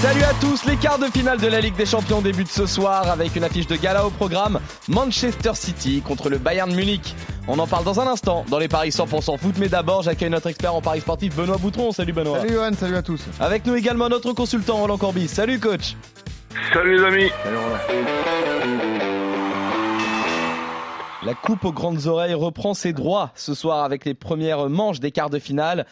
Salut à tous, les quarts de finale de la Ligue des Champions débutent ce soir avec une affiche de gala au programme Manchester City contre le Bayern Munich. On en parle dans un instant dans les paris 100% foot, mais d'abord j'accueille notre expert en paris sportif Benoît Boutron. Salut Benoît. Salut Johan, salut à tous. Avec nous également notre consultant Roland Corbis. Salut coach. Salut les amis. Salut Roland. La coupe aux grandes oreilles reprend ses droits ce soir avec les premières manches des quarts de finale.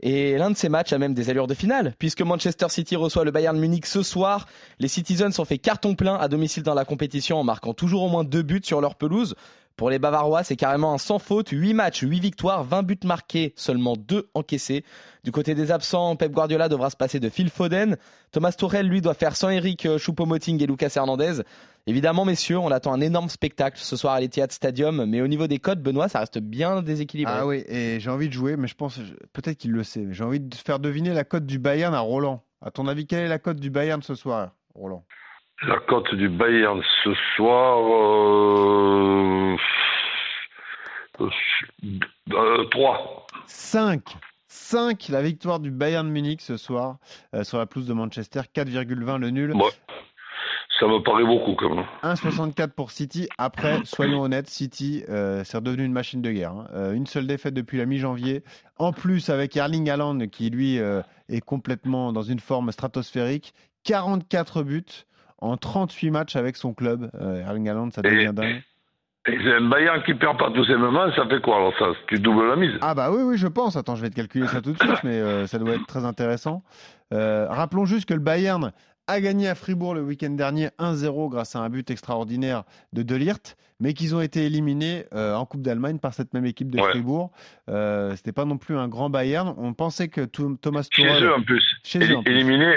Et l'un de ces matchs a même des allures de finale, puisque Manchester City reçoit le Bayern Munich ce soir. Les Citizens ont fait carton plein à domicile dans la compétition en marquant toujours au moins deux buts sur leur pelouse. Pour les Bavarois, c'est carrément un sans faute. 8 matchs, 8 victoires, 20 buts marqués, seulement 2 encaissés. Du côté des absents, Pep Guardiola devra se passer de Phil Foden. Thomas Tuchel, lui, doit faire sans Eric Choupo-Moting et Lucas Hernandez. Évidemment, messieurs, on attend un énorme spectacle ce soir à l'Etihad Stadium, mais au niveau des codes, Benoît, ça reste bien déséquilibré. Ah oui, et j'ai envie de jouer, mais je pense, peut-être qu'il le sait, mais j'ai envie de faire deviner la cote du Bayern à Roland. À ton avis, quelle est la cote du Bayern ce soir, Roland? La cote du Bayern ce soir. Euh... Euh, 3. 5 5 la victoire du Bayern Munich ce soir euh, sur la pelouse de Manchester, 4,20 le nul. Ouais. Ça me paraît beaucoup quand même. 1,64 pour City. Après, soyons honnêtes, City, euh, c'est redevenu une machine de guerre. hein. Euh, une seule défaite depuis la mi-janvier. En plus, avec Erling Haaland, qui lui euh, est complètement dans une forme stratosphérique. 44 buts en 38 matchs avec son club. Erling Haaland, ça devient dingue. Et c'est un Bayern qui perd pas tous ses moments, ça fait quoi alors ça Tu doubles la mise? Ah bah oui, oui, je pense. Attends, je vais te calculer ça tout de suite, mais euh, ça doit être très intéressant. Euh, rappelons juste que le Bayern a gagné à Fribourg le week-end dernier 1-0 grâce à un but extraordinaire de De Ligt, mais qu'ils ont été éliminés euh, en Coupe d'Allemagne par cette même équipe de Ouais. Fribourg. C'était pas non plus un grand Bayern. On pensait que Thomas Chez Tuchel... eux en plus. Chez eux, en plus. Éliminé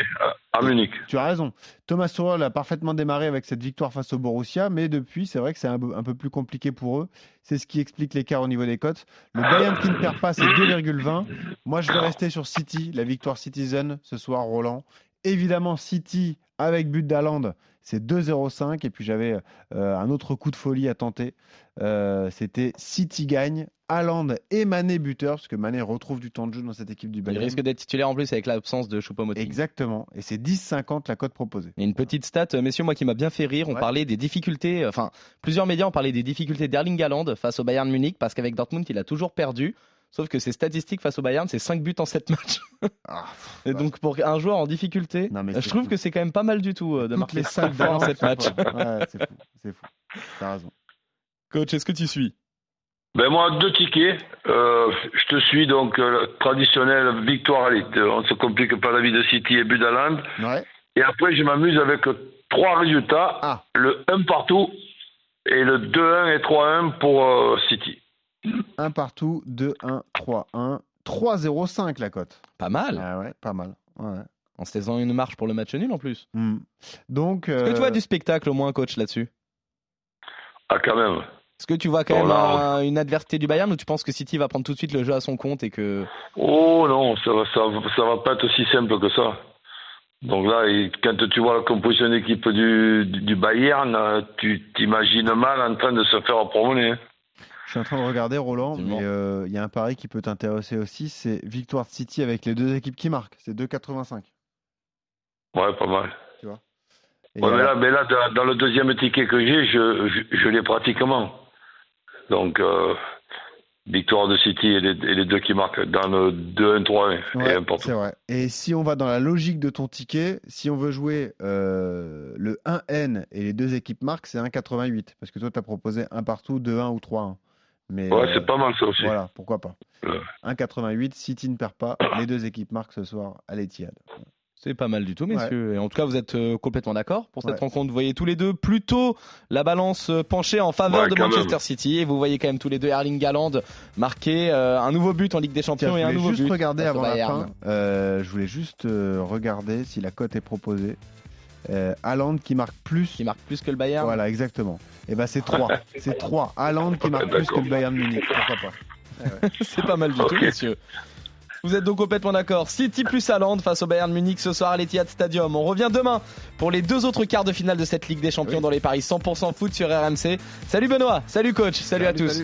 Tu as raison. Thomas Tuchel a parfaitement démarré avec cette victoire face au Borussia, mais depuis, c'est vrai que c'est un, un peu plus compliqué pour eux. C'est ce qui explique l'écart au niveau des cotes. Le Bayern qui ne perd pas, c'est 2,20. Moi, je vais rester sur City, la victoire Citizen ce soir, Roland. Évidemment, City avec but d'Aland, c'est 2,05. Et puis j'avais euh, un autre coup de folie à tenter. Euh, C'était City gagne, Haaland et Mané buteur, parce que Mané retrouve du temps de jeu dans cette équipe du Il Bayern. risque d'être titulaire en plus avec l'absence de Choupo-Moting. Exactement. Et c'est 10,50 la cote proposée. Et une petite stat, euh, messieurs, moi qui m'a bien fait rire, on Ouais. parlait des difficultés, enfin, plusieurs médias ont parlé des difficultés d'Erling Haaland face au Bayern Munich, parce qu'avec Dortmund, il a toujours perdu. Sauf que ses statistiques face au Bayern, c'est 5 buts en 7 matchs. Ah, Et donc pour un joueur en difficulté, Non, je trouve fou. que c'est quand même pas mal du tout euh, de toutes marquer les 5 salles fois en d'Haaland 7 sont matchs. Ouais, c'est fou, c'est fou. T'as raison. Coach, est-ce que tu suis? Ben moi, deux tickets. Euh, je te suis donc euh, traditionnelle victoire. Allez, euh, on ne se complique pas la vie de City et Budaland. Ouais. Et après, je m'amuse avec trois résultats. Ah. Le 1 partout et le 2-1 et 3-1 pour euh, City. 1 partout, 2, 1, 3, 1. 3-0-5 la cote. Pas mal. Ah ouais, pas mal. Ouais. En se faisant une marche pour le match nul en plus. Hmm. Donc, Est-ce que euh, tu vois du spectacle au moins, coach, là-dessus? Ah, quand même. Est-ce que tu vois quand Oh même là. un- une adversité du Bayern ou tu penses que City va prendre tout de suite le jeu à son compte et que Oh non, ça va, ça, va- ça va pas être aussi simple que ça. Donc là, et quand tu vois la composition d'équipe du, du du Bayern, euh, tu t'imagines mal en train de se faire promener. Je suis en train de regarder Roland, mais euh, il y a un pari qui peut t'intéresser aussi, c'est victoire de City avec les deux équipes qui marquent. C'est 2,85. Ouais, pas mal. Et Ouais, mais là, mais là, dans- le deuxième ticket que j'ai, je, je, je l'ai pratiquement. Donc, euh, victoire de City et les, et les deux qui marquent dans le 2-1, 3-1 et Ouais, un partout. c'est vrai. Et si on va dans la logique de ton ticket, si on veut jouer euh, le 1N et les deux équipes marquent, c'est 1,88. Parce que toi, tu as proposé un partout, 2-1 ou 3-1. Mais Ouais, euh, c'est pas mal ça aussi. Voilà, pourquoi pas. Ouais. 1,88, City ne perd pas, les deux équipes marquent ce soir à l'Etihad. c'est pas mal du tout, messieurs. Et en tout cas, vous êtes euh, complètement d'accord pour cette Ouais. rencontre. Vous voyez tous les deux plutôt la balance euh, penchée en faveur Ouais, de Manchester même. City. Et vous voyez quand même tous les deux Erling Haaland marquer euh, un nouveau but en Ligue des Champions je et un voulais nouveau juste but. regarder face au avant la fin. euh, je voulais juste euh, regarder si la cote est proposée. Euh, Haaland qui marque plus. Qui marque plus que le Bayern. Voilà, exactement. Et ben c'est 3. c'est 3. Haaland qui marque plus que le Bayern Munich. Pourquoi pas c'est pas mal du tout, messieurs. Vous êtes donc complètement d'accord. City plus Haaland face au Bayern Munich ce soir à l'Etihad Stadium. On revient demain pour les deux autres quarts de finale de cette Ligue des Champions dans les paris 100% foot sur RMC. Salut Benoît, salut coach, salut, à tous.